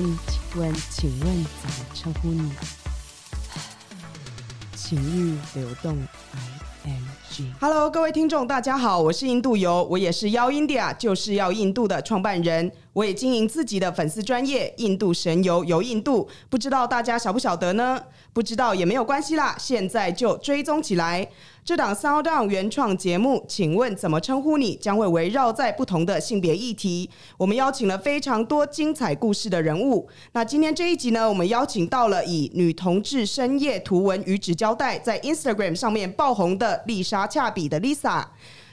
问，请问，请问怎么称呼你？情欲流动，I N G。Hello，各位听众，大家好，我是印度游，我也是邀 India，就是要印度的创办人。我也经营自己的粉丝专业，印度神游游印度，不知道大家晓不晓得呢？不知道也没有关系啦，现在就追踪起来。这档 Sound On 原创节目，请问怎么称呼你？将会围绕在不同的性别议题。我们邀请了非常多精彩故事的人物。那今天这一集呢，我们邀请到了以女同志深夜图文与纸胶带在 Instagram 上面爆红的丽莎恰比的 Lisa。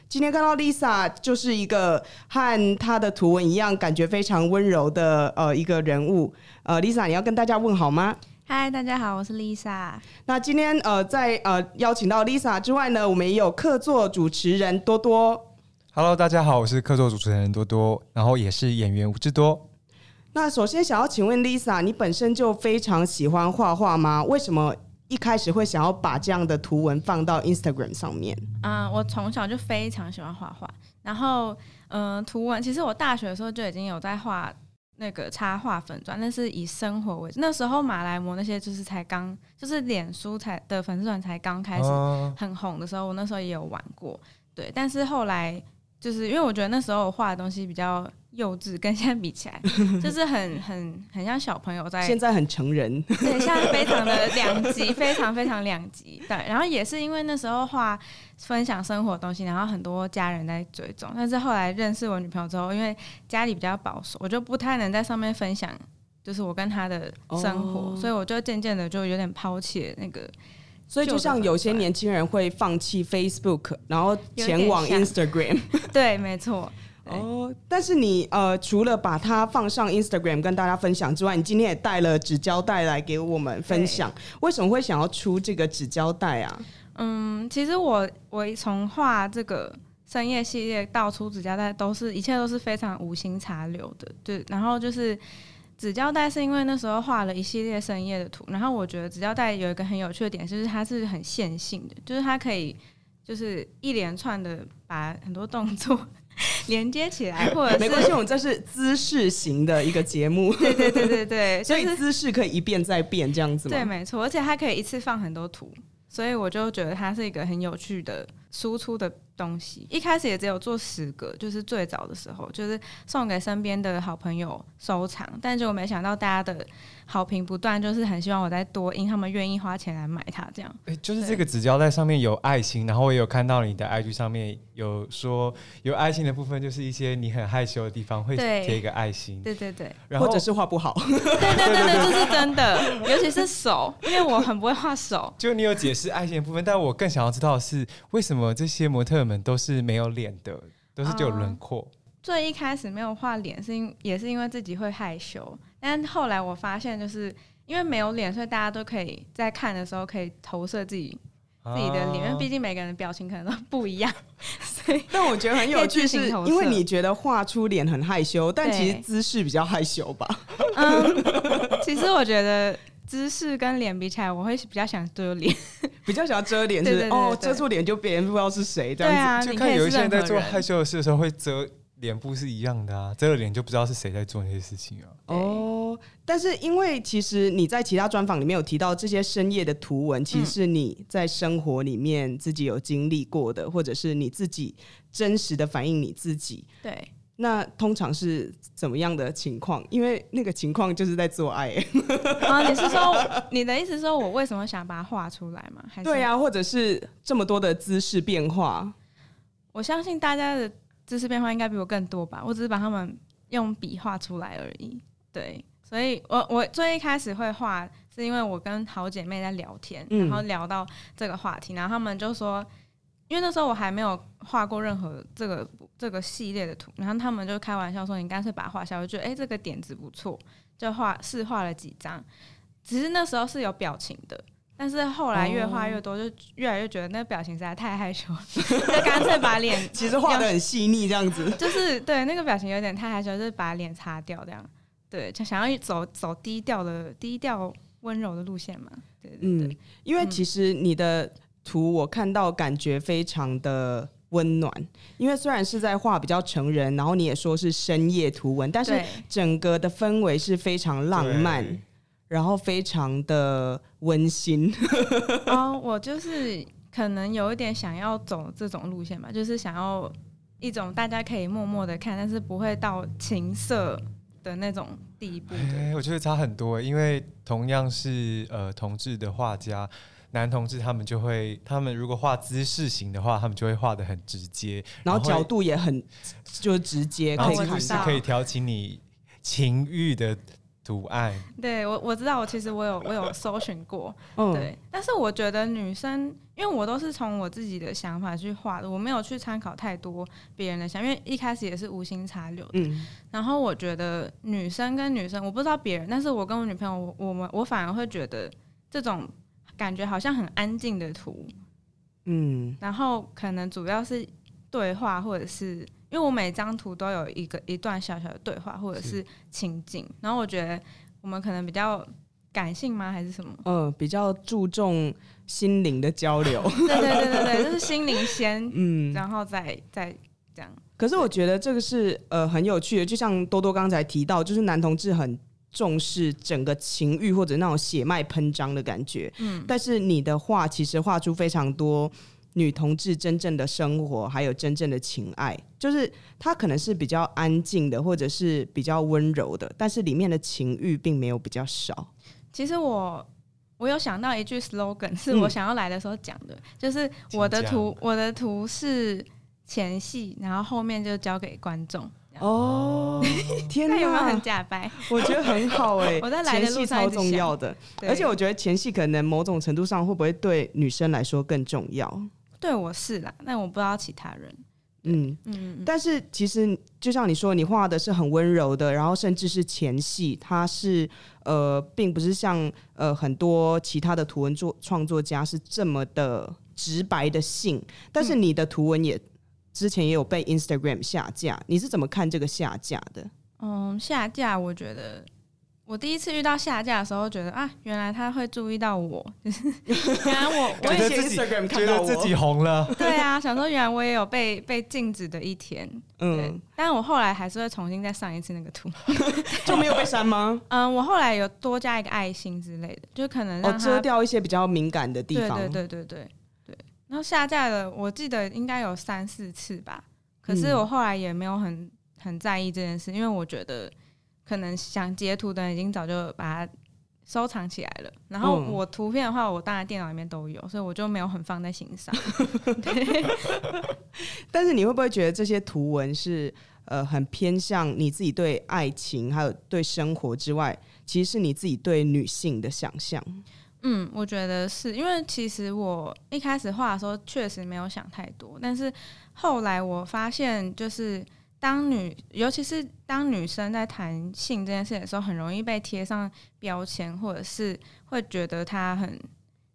今天看到 Lisa 就是一个和她的图文一样，感觉非常温柔的呃一个人物。呃，Lisa，你要跟大家问好吗？嗨，大家好，我是 Lisa。那今天呃，在呃邀请到 Lisa 之外呢，我们也有客座主持人多多。Hello，大家好，我是客座主持人多多，然后也是演员吴志多。那首先想要请问 Lisa，你本身就非常喜欢画画吗？为什么一开始会想要把这样的图文放到 Instagram 上面？嗯，我从小就非常喜欢画画，然后嗯，图文其实我大学的时候就已经有在画。那个插画粉钻，那是以生活为主。那时候马来模那些就是才刚，就是脸书才的粉丝团才刚开始很红的时候，我那时候也有玩过。对，但是后来就是因为我觉得那时候我画的东西比较。幼稚跟现在比起来，就是很很很像小朋友在。现在很成人。对，现在非常的两极，非常非常两极。对，然后也是因为那时候画分享生活东西，然后很多家人在追踪。但是后来认识我女朋友之后，因为家里比较保守，我就不太能在上面分享，就是我跟她的生活，所以我就渐渐的就有点抛弃那个。所以就像有些年轻人会放弃 Facebook，然后前往 Instagram。对，没错。哦，但是你呃，除了把它放上 Instagram 跟大家分享之外，你今天也带了纸胶带来给我们分享。为什么会想要出这个纸胶带啊？嗯，其实我我从画这个深夜系列到出纸胶带，都是一切都是非常无心插柳的。对，然后就是纸胶带是因为那时候画了一系列深夜的图，然后我觉得纸胶带有一个很有趣的点，就是它是很线性的，就是它可以就是一连串的把很多动作。连接起来，或者没关系，我们这是姿势型的一个节目，对对对对对，所以姿势可以一变再变这样子吗？对，没错，而且它可以一次放很多图，所以我就觉得它是一个很有趣的输出的。东西一开始也只有做十个，就是最早的时候，就是送给身边的好朋友收藏。但结果没想到大家的好评不断，就是很希望我再多印，他们愿意花钱来买它。这样，哎，就是这个纸胶带上面有爱心，然后我也有看到你的 IG 上面有说有爱心的部分，就是一些你很害羞的地方会贴一个爱心。对对对，或者是画不好。对对对对，这是真的，尤其是手，因为我很不会画手。就你有解释爱心的部分，但我更想要知道的是为什么这些模特。们都是没有脸的，都是只有轮廓。最一开始没有画脸，是因也是因为自己会害羞。但后来我发现，就是因为没有脸，所以大家都可以在看的时候可以投射自己自己的脸，因为毕竟每个人的表情可能都不一样。所以，但我觉得很有趣，是因为你觉得画出脸很害羞，但其实姿势比较害羞吧？嗯，其实我觉得。姿势跟脸比起来，我会比较想遮脸，比较想要遮脸，是哦，遮住脸就别人不知道是谁这样子。就看有一些人在做害羞的事的时候会遮脸部是一样的啊，遮了脸就不知道是谁在做那些事情啊。哦，但是因为其实你在其他专访里面有提到这些深夜的图文，其实是你在生活里面自己有经历过的，或者是你自己真实的反映你自己。对。那通常是怎么样的情况？因为那个情况就是在做爱。啊，你是说你的意思说我为什么想把它画出来吗？还是对啊，或者是这么多的姿势变化？我相信大家的姿势变化应该比我更多吧。我只是把他们用笔画出来而已。对，所以我我最一开始会画，是因为我跟好姐妹在聊天，然后聊到这个话题，然后他们就说。因为那时候我还没有画过任何这个这个系列的图，然后他们就开玩笑说：“你干脆把它画下。”我觉得哎，这个点子不错，就画试画了几张。只是那时候是有表情的，但是后来越画越多，就越来越觉得那个表情实在太害羞，就干脆把脸 其实画的很细腻，这样子 就是对那个表情有点太害羞，就是把脸擦掉这样。对，就想要走走低调的低调温柔的路线嘛。对，嗯，因为其实你的。图我看到感觉非常的温暖。因为虽然是在画比较成人，然后你也说是深夜图文，但是整个的氛围是非常浪漫，然后非常的温馨。哦，我就是可能有一点想要走这种路线吧，就是想要一种大家可以默默的看，但是不会到情色。的那种地步，我觉得差很多。因为同样是呃同志的画家，男同志他们就会，他们如果画姿势型的话，他们就会画的很直接，然后角度也很就直接，可以看到可以挑起你情欲的。图案，对我我知道，我其实我有我有搜寻过，对，但是我觉得女生，因为我都是从我自己的想法去画的，我没有去参考太多别人的想，因为一开始也是无心插柳的。然后我觉得女生跟女生，我不知道别人，但是我跟我女朋友，我们我反而会觉得这种感觉好像很安静的图，嗯，然后可能主要是对话或者是。因为我每张图都有一个一段小小的对话或者是情景，然后我觉得我们可能比较感性吗，还是什么？嗯，比较注重心灵的交流。对对对对对，就是心灵先，嗯，然后再再这样。可是我觉得这个是呃很有趣的，就像多多刚才提到，就是男同志很重视整个情欲或者那种血脉喷张的感觉。嗯，但是你的画其实画出非常多。女同志真正的生活，还有真正的情爱，就是她可能是比较安静的，或者是比较温柔的，但是里面的情欲并没有比较少。其实我我有想到一句 slogan，是我想要来的时候讲的，就是我的图我的图是前戏，然后后面就交给观众。哦，天哪，有没有很假白？我觉得很好哎，我在来的路上超重要的，而且我觉得前戏可能某种程度上会不会对女生来说更重要？对我是啦，但我不知道其他人。嗯嗯，但是其实就像你说，你画的是很温柔的，然后甚至是前戏，它是呃，并不是像呃很多其他的图文作创作家是这么的直白的性。但是你的图文也之前也有被 Instagram 下架，你是怎么看这个下架的？嗯，下架我觉得。我第一次遇到下架的时候，觉得啊，原来他会注意到我，就是 原来我我也自己觉得自己红了。对啊，想说原来我也有被被禁止的一天。嗯，但我后来还是会重新再上一次那个图，就没有被删吗？嗯，我后来有多加一个爱心之类的，就可能哦遮掉一些比较敏感的地方。对对对对对对。然后下架了，我记得应该有三四次吧。可是我后来也没有很很在意这件事，因为我觉得。可能想截图的人已经早就把它收藏起来了，然后我图片的话，我当然电脑里面都有，所以我就没有很放在心上。对 但是你会不会觉得这些图文是呃很偏向你自己对爱情还有对生活之外，其实是你自己对女性的想象？嗯，我觉得是因为其实我一开始画的时候确实没有想太多，但是后来我发现就是。当女，尤其是当女生在谈性这件事的时候，很容易被贴上标签，或者是会觉得她很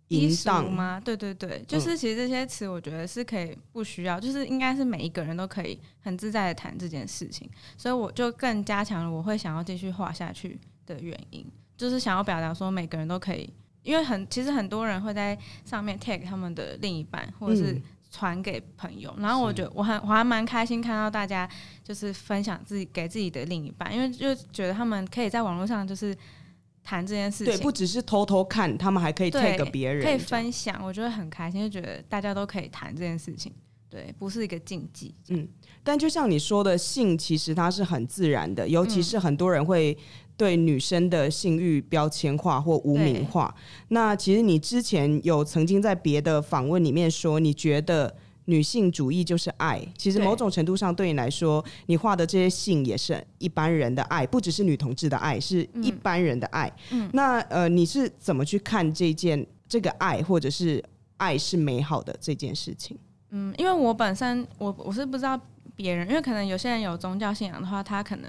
低俗吗？对对对，就是其实这些词，我觉得是可以不需要，就是应该是每一个人都可以很自在的谈这件事情。所以我就更加强了我会想要继续画下去的原因，就是想要表达说每个人都可以，因为很其实很多人会在上面 tag 他们的另一半，或者是。传给朋友，然后我觉得我很我还蛮开心看到大家就是分享自己给自己的另一半，因为就觉得他们可以在网络上就是谈这件事情，对，不只是偷偷看，他们还可以 take 别人，可以分享，我觉得很开心，就觉得大家都可以谈这件事情，对，不是一个禁忌。嗯，但就像你说的，性其实它是很自然的，尤其是很多人会。对女生的性欲标签化或污名化，那其实你之前有曾经在别的访问里面说，你觉得女性主义就是爱。其实某种程度上对你来说，你画的这些性也是一般人的爱，不只是女同志的爱，是一般人的爱。嗯，那呃，你是怎么去看这件这个爱，或者是爱是美好的这件事情？嗯，因为我本身我我是不知道别人，因为可能有些人有宗教信仰的话，他可能。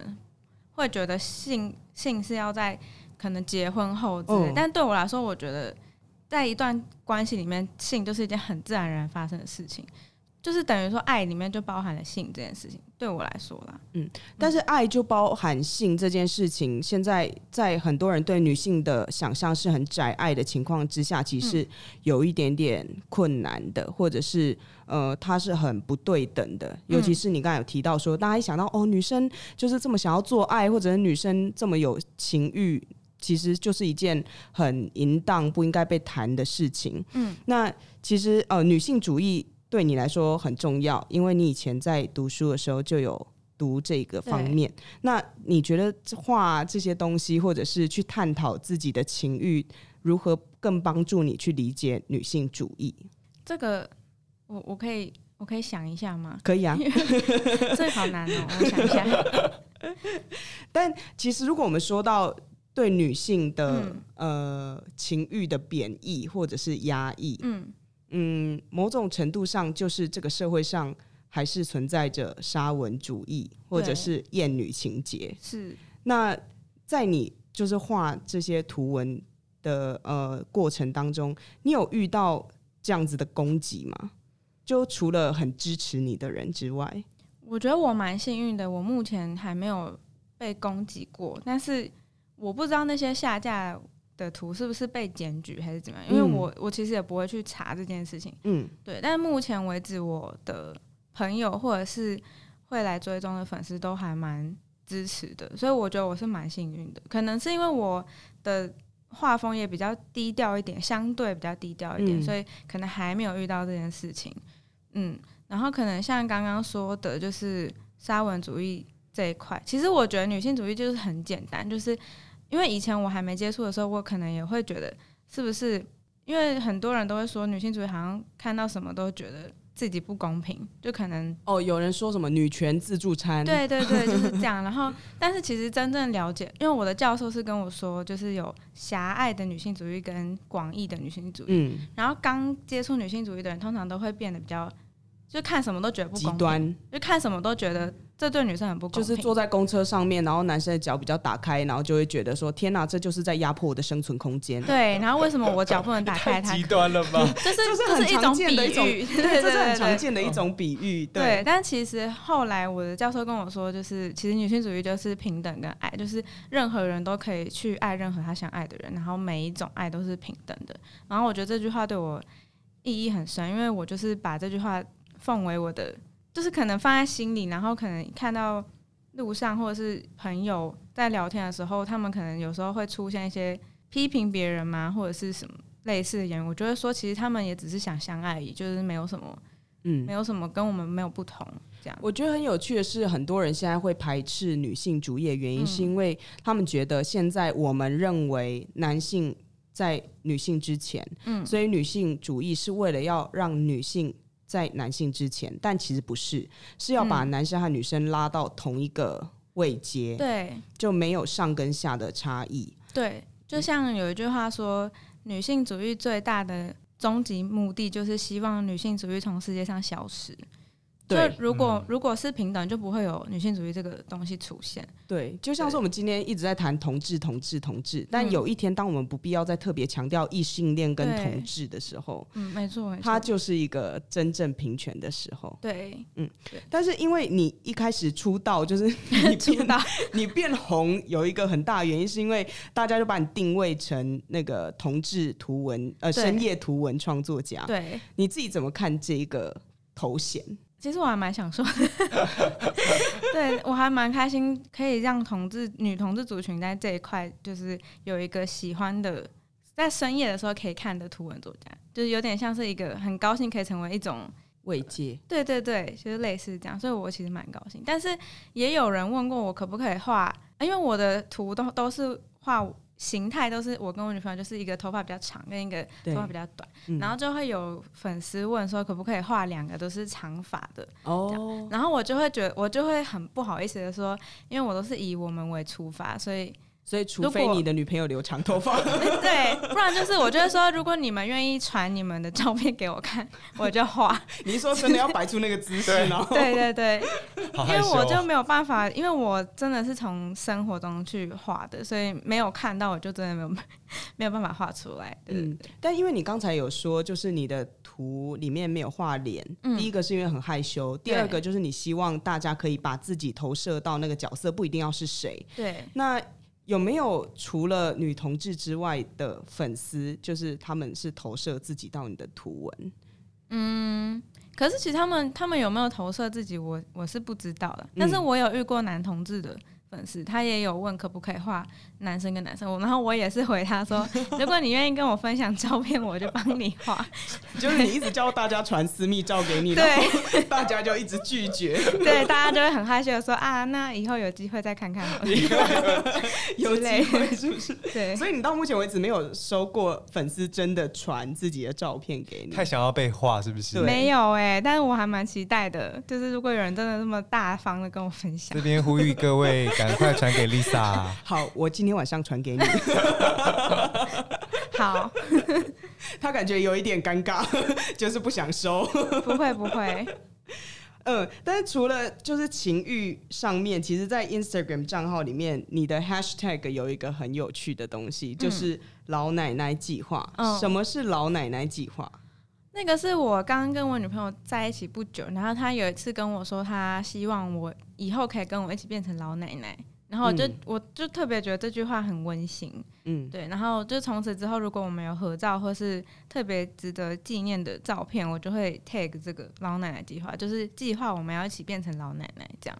会觉得性性是要在可能结婚后之类，但对我来说，我觉得在一段关系里面，性就是一件很自然而然发生的事情。就是等于说爱里面就包含了性这件事情，对我来说啦。嗯但是爱就包含性这件事情，现在在很多人对女性的想象是很窄隘的情况之下，其实有一点点困难的，或者是呃，它是很不对等的。尤其是你刚才有提到说，大家一想到哦，女生就是这么想要做爱，或者是女生这么有情欲。其实就是一件很淫荡、不应该被谈的事情。嗯，那其实呃，女性主义对你来说很重要，因为你以前在读书的时候就有读这个方面。那你觉得画这些东西，或者是去探讨自己的情欲，如何更帮助你去理解女性主义？这个我我可以我可以想一下吗？可以啊，这个好难哦，我想一下。但其实如果我们说到对女性的、嗯呃情欲的贬义或者是压抑，嗯嗯，某种程度上就是这个社会上还是存在着沙文主义或者是厌女情节。是那在你就是画这些图文的呃过程当中，你有遇到这样子的攻击吗？就除了很支持你的人之外，我觉得我蛮幸运的，我目前还没有被攻击过，但是我不知道那些下架的图是不是被检举还是怎么样，因为嗯我我其实也不会去查这件事情。嗯对，但目前为止，我的朋友或者是会来追踪的粉丝都还蛮支持的，所以我觉得我是蛮幸运的。可能是因为我的画风也比较低调一点，相对比较低调一点，嗯所以可能还没有遇到这件事情。嗯，然后可能像刚刚说的，就是沙文主义这一块，其实我觉得女性主义就是很简单，就是因为以前我还没接触的时候，我可能也会觉得是不是因为很多人都会说女性主义好像看到什么都觉得自己不公平，就可能哦，有人说什么女权自助餐，，对对对，就是这样。然后，但是其实真正了解，因为我的教授是跟我说，就是有狭隘的女性主义跟广义的女性主义。嗯，然后刚接触女性主义的人，通常都会变得比较，就看什么都觉得极端就看什么都觉得这对女生很不公平。就是坐在公车上面，然后男生的脚比较打开，然后就会觉得说：天哪，这就是在压迫我的生存空间。对，然后为什么我脚不能打开 它？极端了吧？就是这是很常这是一种见的一种 比喻，对，这是很常见的一种比喻。对，但其实后来我的教授跟我说，就是其实女性主义就是平等跟爱，就是任何人都可以去爱任何他想爱的人，然后每一种爱都是平等的。然后我觉得这句话对我意义很深，因为我就是把这句话奉为我的，就是可能放在心里，然后可能看到路上或者是朋友在聊天的时候，他们可能有时候会出现一些批评别人嘛，或者是什么类似的言语，我觉得说，其实他们也只是想相爱而已，就是没有什么。嗯没，有什么跟我们没有不同，这样。我觉得很有趣的是，很多人现在会排斥女性主义的原因，嗯是因为他们觉得现在我们认为男性在女性之前，嗯，所以女性主义是为了要让女性在男性之前，但其实不是，是要把嗯男生和女生拉到同一个位阶，对就没有上跟下的差异。对，就像有一句话说，女性主义最大的终极目的就是希望女性主义从世界上消失。就对如果、嗯如果是平等，就不会有女性主义这个东西出现。对，就像是我们今天一直在谈同志、同志、同志，但嗯有一天，当我们不必要再特别强调异性恋跟同志的时候，嗯，没错，没错。它就是一个真正平权的时候。对嗯但是因为你一开始出道，就是 你变道 你变红，有一个很大的原因，是因为大家就把你定位成那个同志图文呃深夜图文创作家。对，你自己怎么看这一个头衔？其实我还蛮想说的，对我还蛮开心，可以让同志女同志族群在这一块，就是有一个喜欢的，在深夜的时候可以看的图文作家，就是有点像是一个很高兴可以成为一种，慰藉？对对对，就是类似这样，所以我其实蛮高兴。但是也有人问过我可不可以画，因为我的图都都是画形态都是我跟我女朋友就是一个头发比较长跟一个头发比较短，嗯然后就会有粉丝问说可不可以画两个都是长发的。哦，然后我就会觉得，我就会很不好意思的说，因为我都是以我们为出发，所以所以除非你的女朋友留长头发，对，不然就是我就会说，如果你们愿意传你们的照片给我看，我就画。你说真的要摆出那个姿势，对然后对对对，因为我就哦。没有办法，因为我真的是从生活中去画的，所以没有看到，我就真的没有 没有办法画出来。嗯，但因为你刚才有说，就是你的图里面没有画脸，嗯第一个是因为很害羞，第二个就是你希望大家可以把自己投射到那个角色，不一定要是谁。对，那有没有除了女同志之外的粉丝，就是他们是投射自己到你的图文？嗯，可是其实他们他们有没有投射自己，我我是不知道的。但是嗯我有遇过男同志的粉丝，他也有问可不可以画男生跟男生，我然后我也是回他说，如果你愿意跟我分享照片，我就帮你画。就是你一直叫大家传私密照给你，对 大家就一直拒绝，对，大家就会很害羞的说啊，那以后有机会再看看好了。有机会是不是？对，所以你到目前为止没有收过粉丝真的传自己的照片给你太？想要被画是不是？没有哎、但是我还蛮期待的，就是如果有人真的这么大方的跟我分享这，边呼吁各位赶快传给 Lisa。好，我今天晚上传给你。好，他感觉有一点尴尬，就是不想收。不会不会，嗯，但是除了就是情欲上面，其实，在 Instagram 账号里面，你的 hashtag 有一个很有趣的东西，就是老奶奶计划。嗯什么是老奶奶计划？那个是我刚跟我女朋友在一起不久，然后她有一次跟我说，她希望我以后可以跟我一起变成老奶奶。然后我就、嗯我就特别觉得这句话很温馨，嗯，对。然后就从此之后，如果我们有合照或是特别值得纪念的照片，我就会 tag 这个老奶奶计划，就是计划我们要一起变成老奶奶，这样。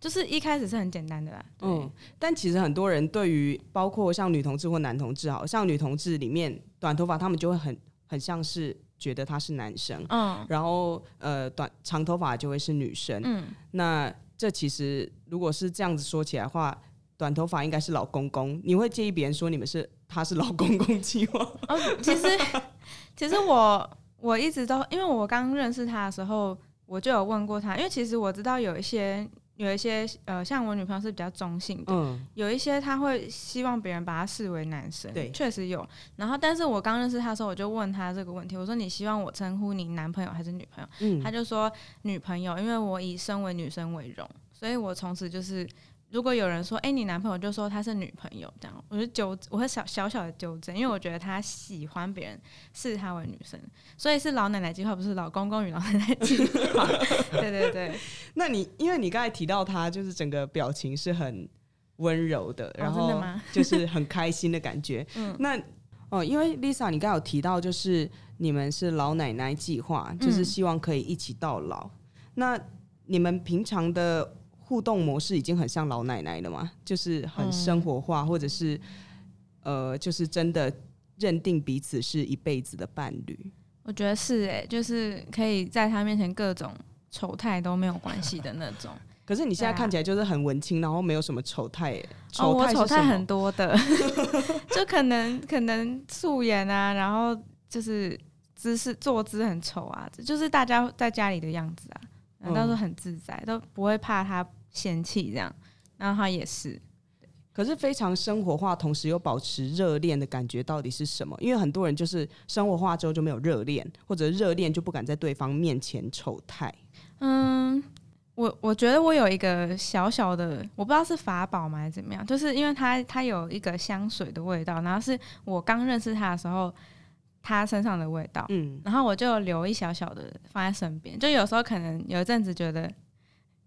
就是一开始是很简单的啦，嗯嗯，但其实很多人对于包括像女同志或男同志，好像女同志里面短头发，他们就会很很像是觉得他是男生，嗯然后呃短长头发就会是女生。嗯，那这其实如果是这样子说起来的话，短头发应该是老公公，你会介意别人说你们是他是老公公计划？哦，其实 其实我我一直都，因为我刚认识他的时候，我就有问过他，因为其实我知道有一些有一些呃，像我女朋友是比较中性的，嗯有一些她会希望别人把她视为男生，对确实有。然后，但是我刚认识她的时候，我就问她这个问题，我说你希望我称呼你男朋友还是女朋友？嗯她就说女朋友，因为我以身为女生为荣，所以我从此就是，如果有人说，哎、你男朋友就说他是女朋友，这样，我就纠，我会小小小的纠正，因为我觉得他喜欢别人视他为女生，所以是老奶奶计划，不是老公公与老奶奶计划。对对对，那你因为你刚才提到他，就是整个表情是很温柔的，然后就是很开心的感觉。嗯那哦，因为 Lisa，你刚才有提到，就是你们是老奶奶计划，就是嗯希望可以一起到老。那你们平常的互动模式已经很像老奶奶了嘛？就是很生活化，或者是呃，就是真的认定彼此是一辈子的伴侣。我觉得是哎、就是可以在他面前各种丑态都没有关系的那种。可是你现在看起来就是很文青，然后没有什么丑态耶。哦，我丑态很多的，就可能可能素颜啊，然后就是姿势坐姿很丑啊，这就是大家在家里的样子啊，然后都很自在，都不会怕他嫌弃这样。然后他也是，可是非常生活化，同时又保持热恋的感觉到底是什么？因为很多人就是生活化之后就没有热恋，或者热恋就不敢在对方面前丑态。嗯。我我觉得我有一个小小的，我不知道是法宝吗还是怎么样，就是因为他他有一个香水的味道，然后是我刚认识他的时候，他身上的味道，嗯，然后我就留一小小的放在身边，就有时候可能有一阵子觉得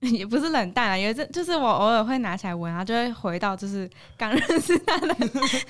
也不是冷淡啊，有一阵就是我偶尔会拿起来闻，然后就会回到就是刚认识他的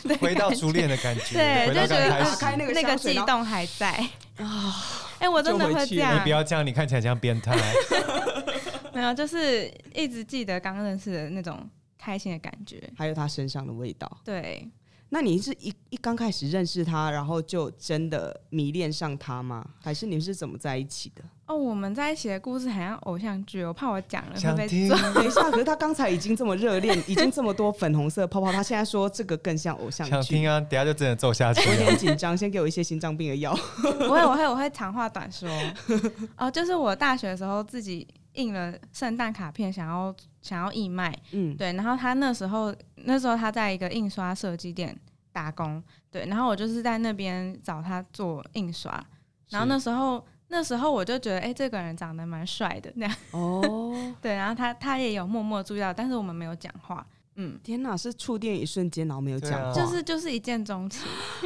的回到初恋的感觉，对，就觉得打开那个那个悸动还在啊，哎、我真的会这样你不，要这样，你看起来像变态。没有，就是一直记得刚认识的那种开心的感觉。还有他身上的味道。对，那你是一一刚开始认识他，然后就真的迷恋上他吗？还是你们是怎么在一起的？哦，我们在一起的故事很像偶像剧，我怕我讲了会被想听揍。等一下，可是他刚才已经这么热恋，已经这么多粉红色泡泡，他现在说这个更像偶像剧想听，啊，等下就真的揍下去我有了。点紧张，先给我一些心脏病的药。不会，我会，我会长话短说。哦，就是我大学的时候自己印了圣诞卡片，想要想要义卖，嗯，对。然后他那时候那时候他在一个印刷设计店打工，对。然后我就是在那边找他做印刷，然后那时候那时候我就觉得，哎、这个人长得蛮帅的，那样 哦，对。然后他他也有默默注意到，但是我们没有讲话。嗯，天哪，是触电一瞬间，然后没有讲话，啊就是就是一见钟情，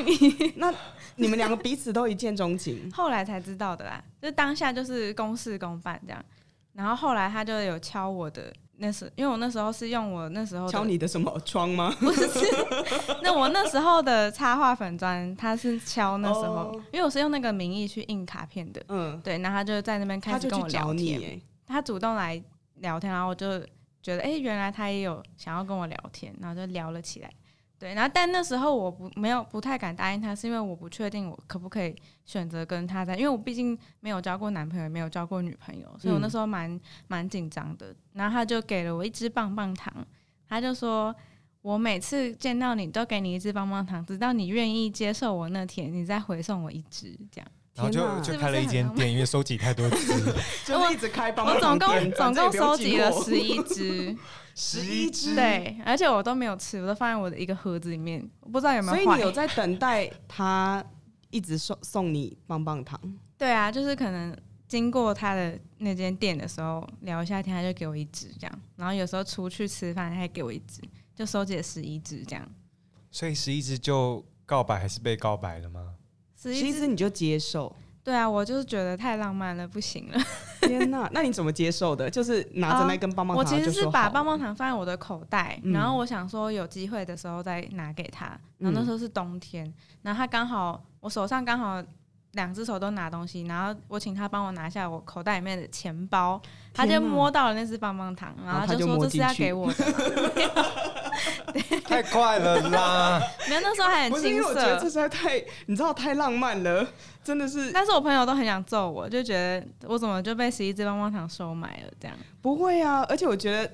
那你们两个彼此都一见钟情，后来才知道的啦。就当下就是公事公办这样，然后后来他就有敲我的。那时，因为我那时候是用我那时候敲你的什么窗吗？不是，那我那时候的插画粉砖，他是敲那时候哦因为我是用那个名义去印卡片的，嗯，对，然后他就在那边开始跟我聊天，哎，他主动来聊天，然后我就觉得，哎、原来他也有想要跟我聊天，然后就聊了起来。对，然后但那时候我不没有不太敢答应他，是因为我不确定我可不可以选择跟他在，因为我毕竟没有交过男朋友，也没有交过女朋友，所以我那时候蛮蛮紧张的。然后他就给了我一支棒棒糖，他就说。我每次见到你都给你一支棒棒糖，直到你愿意接受我那天，你再回送我一支，这样。然后就就开了一间店，因为收集太多只，就一直开我总共总共收集了十十一只，十一只，对，而且我都没有吃，我都放在我的一个盒子里面，我不知道有没有坏所以你。有在等待他一直送送你棒棒糖，对啊，就是可能经过他的那间店的时候聊一下天，他就给我一只这样，然后有时候出去吃饭他还给我一只，就收集了十一只这样。所以十一只就告白还是被告白了吗？十一支，其实你就接受。对啊，我就是觉得太浪漫了，不行了。天哪，那你怎么接受的？就是拿着那根棒棒糖、我其实是把棒棒糖放在我的口袋，嗯然后我想说有机会的时候再拿给他。然后那时候是冬天，然后他刚好我手上刚好两只手都拿东西，然后我请他帮我拿下我口袋里面的钱包，他就摸到了那只棒棒糖，然后他就就说这是要给我的，太快了啦！没有那时候还不是因很青为我觉得这涩。实在太，你知道太浪漫了，真的是但是我朋友都很想揍我，就觉得我怎么就被十一只棒棒糖收买了这样。不会啊。而且我觉得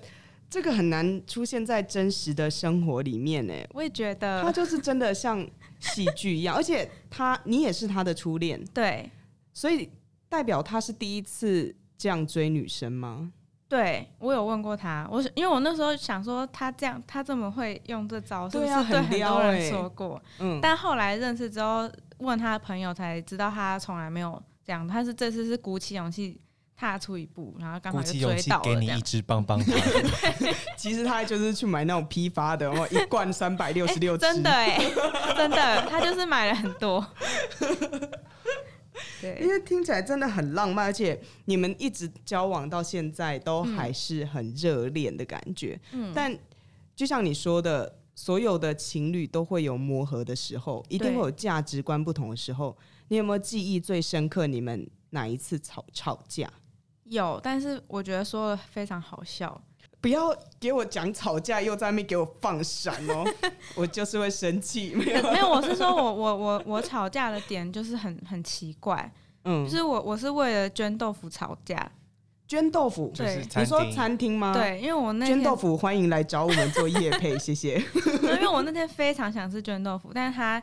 这个很难出现在真实的生活里面呢。我也觉得他就是真的像戏剧一样，而且他你也是他的初恋，对所以代表他是第一次这样追女生吗？对，我有问过他，我因为我那时候想说他这样，他这么会用这招，是不是很多人欸说过？嗯，但后来认识之后，问他的朋友才知道他从来没有这样，他是这次是鼓起勇气踏出一步，然后刚好就追到了给你一样。支棒棒糖，其实他就是去买那种批发的，然后一罐三百六十六支，真的哎、真的，他就是买了很多。因，为听起来真的很浪漫，而且你们一直交往到现在都还是很热恋的感觉。嗯，但就像你说的，所有的情侣都会有磨合的时候，一定会有价值观不同的时候。你有没有记忆最深刻？你们哪一次吵吵架？有，但是我觉得说的非常好笑。不要给我讲吵架，又在那边给我放闪哦，我就是会生气。没有，没有，我是说我我我我吵架的点就是很很奇怪，嗯就，是我我是为了捐豆腐吵架。捐豆腐，就是对你说餐厅吗？，对，因为我那天捐豆腐欢迎来找我们做夜配，谢谢。因为我那天非常想吃捐豆腐，但是他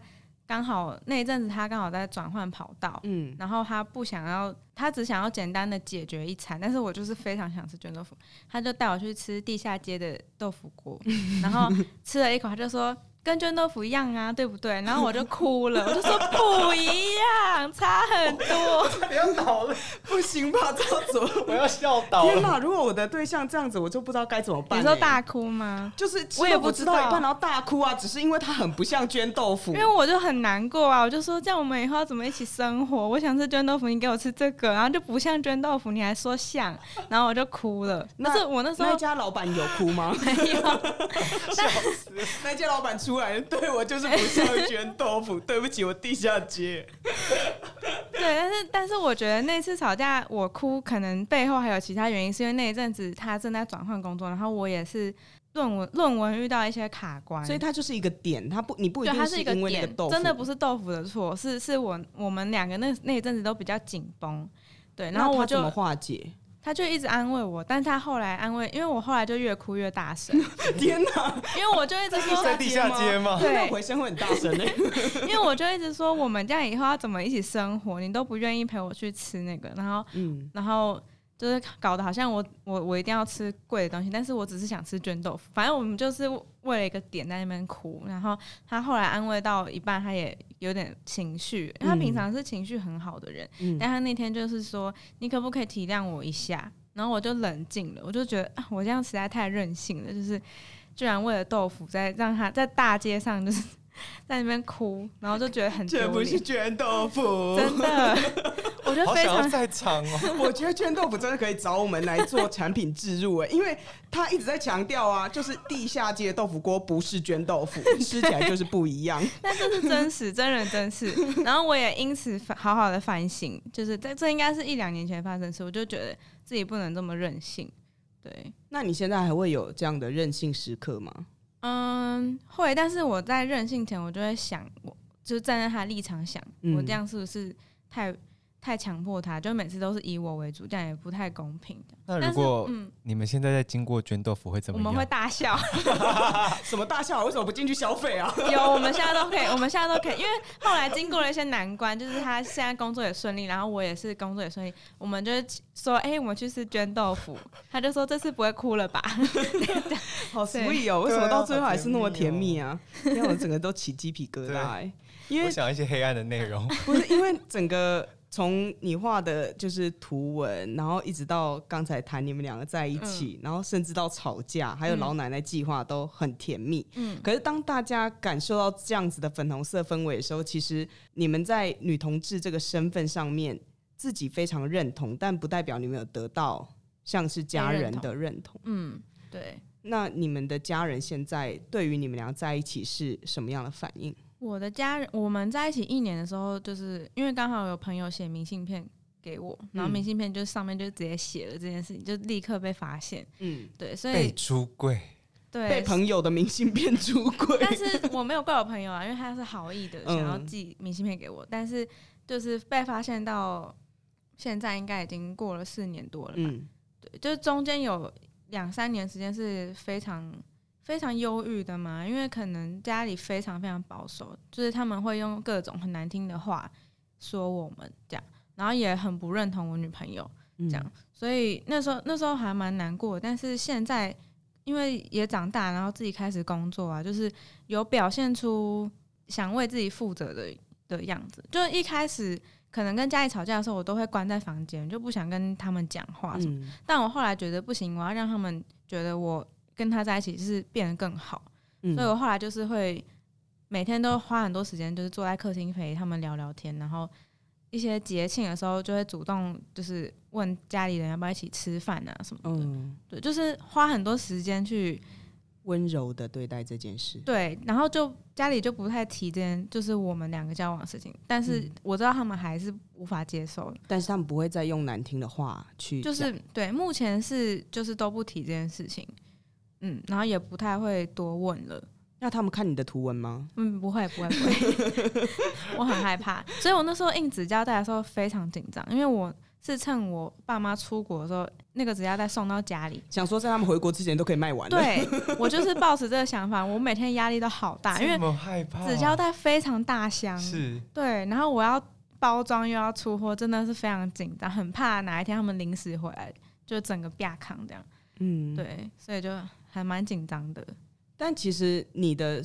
刚好那一阵子他刚好在转换跑道，嗯，然后他不想要，他只想要简单的解决一餐，但是我就是非常想吃卷豆腐，他就带我去吃地下街的豆腐锅，然后吃了一口，他就说。跟捐豆腐一样啊，对不对？然后我就哭了，我就说不一样，差很多。不要倒了，不行吧，这样子，我要笑倒了。天哪！如果我的对象这样子，我就不知道该怎么办、欸你说大哭吗？就是我也不知道一半，然后大哭啊，只是因为他很不像捐豆腐。因为我就很难过啊，我就说这样我们以后要怎么一起生活？我想吃捐豆腐，你给我吃这个，然后就不像捐豆腐，你还说像，然后我就哭了。那是我那时候那家老板有哭吗？没有，那家老板出来，对我就是不像捐豆腐，对不起，我地下街。对，但是但是我觉得那次吵架我哭，可能背后还有其他原因，是因为那一阵子他正在转换工作，然后我也是论文论文遇到一些卡关，所以它就是一个点，它不，你不一对，定它是因为那个点，豆腐，真的不是豆腐的错，是是我我们两个那那一阵子都比较紧绷，对，然后我就他怎么化解？他就一直安慰我，但他后来安慰，因为我后来就越哭越大声，天哪！因为我就一直说，在地下街吗？对那回声会很大声欸。因为我就一直说我们这样以后要怎么一起生活，你都不愿意陪我去吃那个，然后嗯，然后就是搞得好像我我我一定要吃贵的东西，但是我只是想吃卷豆腐。反正我们就是为了一个点在那边哭，然后他后来安慰到一半，他也有点情绪。他平常是情绪很好的人，嗯但他那天就是说，你可不可以体谅我一下？然后我就冷静了，我就觉得啊，我这样实在太任性了，就是居然为了豆腐在让他在大街上就是 在那边哭，然后就觉得很丢这不是脸，卷豆 腐，真的，我觉得好想要非常在场哦。我觉得卷豆腐真的可以找我们来做产品植入哎，因为他一直在强调啊，就是地下街豆腐锅不是卷豆腐，吃起来就是不一样。但这是真实，真人真事。然后我也因此反好好的反省，就是在这应该是一两年前发生的事，我就觉得自己不能这么任性。对，那你现在还会有这样的任性时刻吗？嗯，会，但是我在任性前，我就会想，我就站在他的立场想，嗯。我这样是不是太太强迫他？就每次都是以我为主，这样也不太公平的。那如果嗯，你们现在在经过卷豆腐会怎么样？我们会大笑，什么大笑？为什么不进去消费啊？有，我们现在都可以，我们现在都可以，因为后来经过了一些难关，就是他现在工作也顺利，然后我也是工作也顺利，我们就说，哎、我们去吃卷豆腐，他就说这次不会哭了吧？好对 sweet 哦！为什么到最后还是那么甜蜜蜜啊？让我整个都起鸡皮疙瘩哎！因我为想一些黑暗的内容。不是因为整个从你画的就是图文，然后一直到刚才谈你们两个在一起，然后甚至到吵架，还有嗯老奶奶计划都很甜蜜。嗯，可是当大家感受到这样子的粉红色氛围的时候，其实你们在女同志这个身份上面自己非常认同，但不代表你们有得到像是家人的认同。嗯，对。那你们的家人现在对于你们俩在一起是什么样的反应？我的家人，我们在一起一年的时候，就是因为刚好有朋友写明信片给我，然后嗯明信片就上面就直接写了这件事情，就立刻被发现。嗯，对，所以被出柜，对被朋友的明信片出轨，但是我没有怪我朋友啊，因为他是好意的，嗯想要寄明信片给我，但是就是被发现到现在应该已经过了四年多了吧？嗯对，就是中间有两三年时间是非常非常忧郁的嘛，因为可能家里非常非常保守，就是他们会用各种很难听的话说我们这样，然后也很不认同我女朋友，嗯这样所以那时候那时候还蛮难过，但是现在因为也长大，然后自己开始工作啊，就是有表现出想为自己负责的的样子。就是一开始可能跟家里吵架的时候，我都会关在房间，就不想跟他们讲话什么。嗯但我后来觉得不行，我要让他们觉得我跟他在一起就是变得更好，嗯。所以我后来就是会每天都花很多时间，就是坐在客厅陪他们聊聊天，然后一些节庆的时候就会主动就是问家里人要不要一起吃饭啊什么的，嗯，对，就是花很多时间去温柔的对待这件事。对，然后就家里就不太提这件就是我们两个交往的事情，但是嗯。我知道他们还是无法接受的，但是他们不会再用难听的话去就，是对，目前是就是都不提这件事情，嗯，然后也不太会多问了。那他们看你的图文吗？嗯，不会，不会，不会，我很害怕，所以我那时候印纸胶带的时候非常紧张，因为我是趁我爸妈出国的时候，那个纸胶带送到家里。想说在他们回国之前都可以卖完。，对我就 是抱持这个想法，我每天压力都好大，因为害怕，纸胶带非常大箱，是对，然后我要包装又要出货，真的是非常紧张，很怕哪一天他们临时回来，就整个啪扛这样。嗯，。对，所以就还蛮紧张的。但其实你的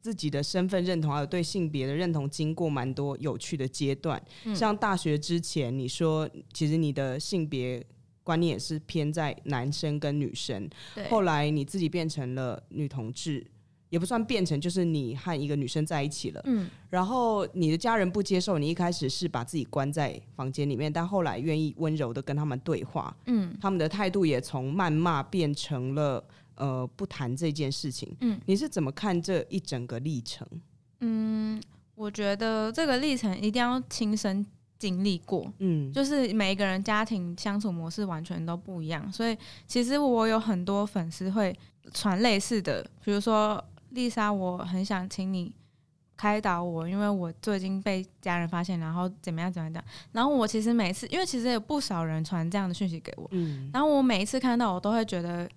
自己的身份认同还有对性别的认同，经过蛮多有趣的阶段。嗯像大学之前，你说其实你的性别观念也是偏在男生跟女生，后来你自己变成了女同志。也不算变成，就是你和一个女生在一起了。嗯，然后你的家人不接受你，一开始是把自己关在房间里面，但后来愿意温柔的跟他们对话，嗯他们的态度也从谩骂变成了呃不谈这件事情。嗯，你是怎么看这一整个历程？嗯，我觉得这个历程一定要亲身经历过，嗯，就是每一个人家庭相处模式完全都不一样，所以其实我有很多粉丝会传类似的，比如说丽莎，我很想请你开导我，因为我最近被家人发现，然后怎么样怎么样然后我其实每次，因为其实有不少人传这样的讯息给我，嗯然后我每一次看到，我都会觉得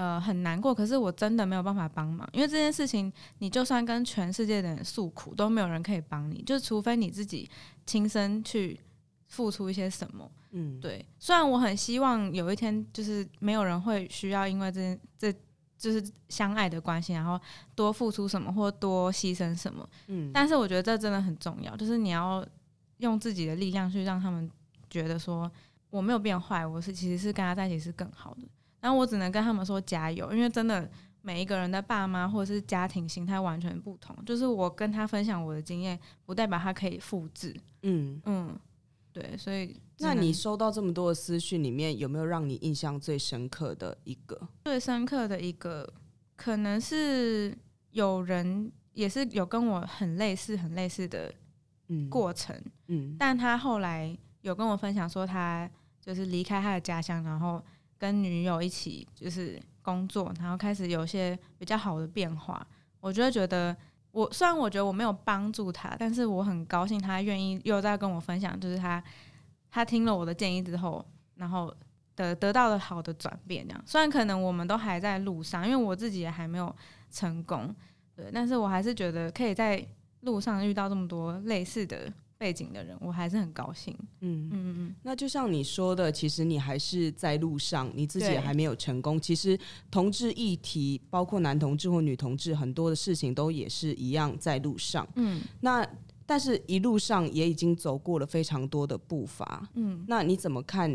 呃很难过，可是我真的没有办法帮忙，因为这件事情，你就算跟全世界的人诉苦，都没有人可以帮你，就是除非你自己亲身去付出一些什么。嗯，对，虽然我很希望有一天，就是没有人会需要因为这这就是相爱的关系，然后多付出什么或多牺牲什么，嗯，但是我觉得这真的很重要，就是你要用自己的力量去让他们觉得说我没有变坏，我是其实是跟他在一起是更好的。然后我只能跟他们说加油，因为真的每一个人的爸妈或者是家庭形态完全不同，就是我跟他分享我的经验，不代表他可以复制。嗯，嗯，对，所以那你收到这么多的私讯里面，有没有让你印象最深刻的一个？最深刻的一个，可能是有人也是有跟我很类似、很类似的嗯，过程，嗯但他后来有跟我分享说，他就是离开他的家乡，然后跟女友一起就是工作，然后开始有些比较好的变化。我就会觉得，我虽然我觉得我没有帮助他，但是我很高兴他愿意又在跟我分享，就是他他听了我的建议之后，然后得得到了好的转变。这样，虽然可能我们都还在路上，因为我自己也还没有成功，对，但是我还是觉得可以在路上遇到这么多类似的背景的人，我还是很高兴。嗯嗯嗯嗯，那就像你说的，其实你还是在路上，你自己也还没有成功。其实同志议题，包括男同志或女同志，很多的事情都也是一样在路上。嗯那但是一路上也已经走过了非常多的步伐。嗯那你怎么看？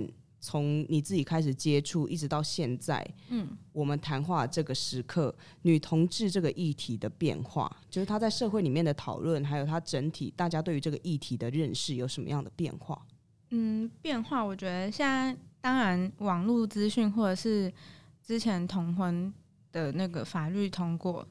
从你自己开始接触，一直到现在，嗯，我们谈话这个时刻，女同志这个议题的变化，就是她在社会里面的讨论，还有她整体大家对于这个议题的认识有什么样的变化？嗯，变化我觉得现在当然网络资讯或者是之前同婚的那个法律通过，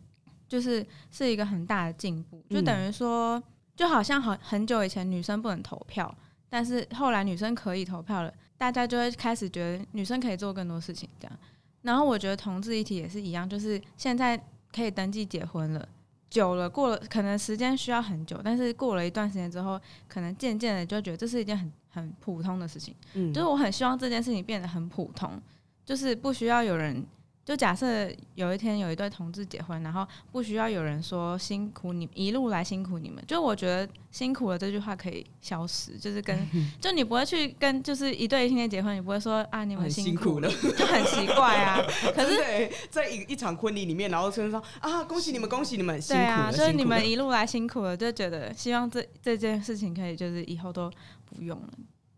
就是是一个很大的进步，就等于说，就好像很很久以前女生不能投票，但是后来女生可以投票了，大家就会开始觉得女生可以做更多事情这样。然后我觉得同志议题也是一样，就是现在可以登记结婚了。久了，过了可能时间需要很久，但是过了一段时间之后，可能渐渐的就觉得这是一件很很普通的事情。嗯就是我很希望这件事情变得很普通，就是不需要有人。就假设有一天有一对同志结婚，然后不需要有人说辛苦你一路来辛苦你们，就我觉得辛苦了这句话可以消失，就是跟 就你不会去跟就是一对异性恋结婚，你不会说啊你们很辛苦苦了，就很奇怪啊。可是对，在一一场婚礼里面，然后村上啊，恭喜你们，恭喜你们，辛苦了，对啊，就是你们一路来辛苦了，就觉得希望这这件事情可以就是以后都不用了，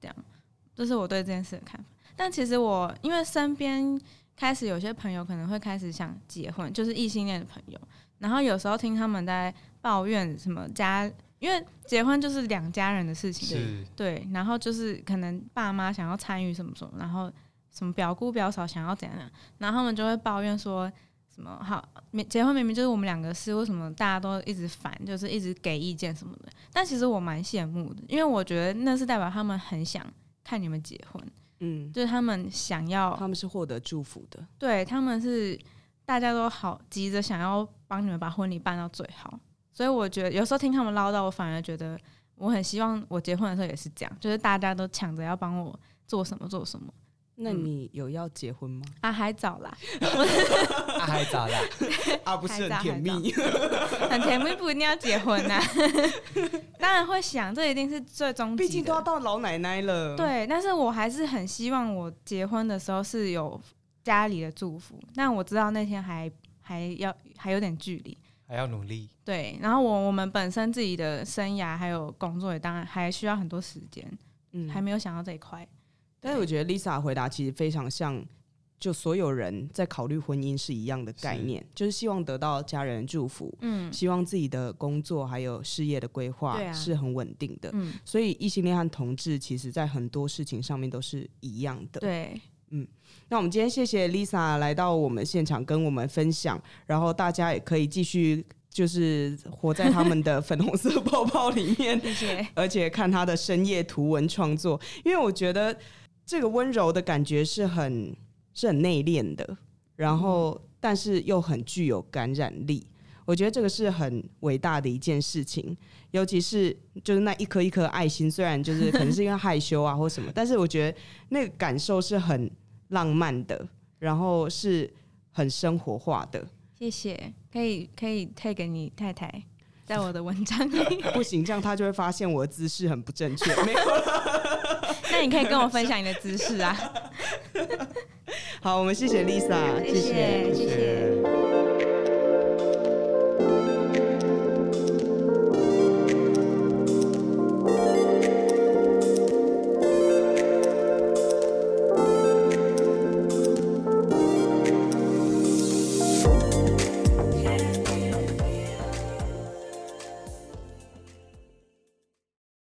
这样，这是我对这件事的看法。但其实我因为身边开始有些朋友可能会开始想结婚，就是异性恋的朋友，然后有时候听他们在抱怨什么家，因为结婚就是两家人的事情，对，然后就是可能爸妈想要参与什么什么，然后什么表姑表嫂想要怎样然后他们就会抱怨说什么好，明结婚明明就是我们两个事，为什么大家都一直烦，就是一直给意见什么的？但其实我蛮羡慕的，因为我觉得那是代表他们很想看你们结婚，嗯，就是他们想要，他们是获得祝福的，对他们是大家都好急着想要帮你们把婚礼办到最好，所以我觉得有时候听他们唠叨，我反而觉得我很希望我结婚的时候也是这样，就是大家都抢着要帮我做什么做什么那你有要结婚吗？啊，还早啦，啊还早啦？啊，不是 很甜蜜，很甜蜜不一定要结婚呐、当然会想，这一定是最终极。毕竟都要到老奶奶了。，对，但是我还是很希望我结婚的时候是有家里的祝福，但我知道那天还还要还有点距离。还要努力。对，然后我我们本身自己的生涯还有工作也当然还需要很多时间，嗯还没有想到这一块。但是我觉得 Lisa 回答其实非常像，就所有人在考虑婚姻是一样的概念，就是希望得到家人的祝福，嗯希望自己的工作还有事业的规划是很稳定的。嗯，所以异性恋和同志其实在很多事情上面都是一样的。对，嗯那我们今天谢谢 Lisa 来到我们现场跟我们分享，然后大家也可以继续就是活在他们的 粉红色泡泡里面，谢谢。而且看他的深夜图文创作，因为我觉得这个温柔的感觉是很是很内敛的，然后但是又很具有感染力。我觉得这个是很伟大的一件事情，尤其是就是那一颗一颗爱心，虽然就是可能是因为害羞啊 或什么，但是我觉得那个感受是很浪漫的，然后是很生活化的。谢谢，可以可以退给你太太，在我的文章里。不行，这样他就会发现我的姿势很不正确。没有 那你可以跟我分享你的姿势啊。好，我们谢谢 Lisa，谢谢谢谢。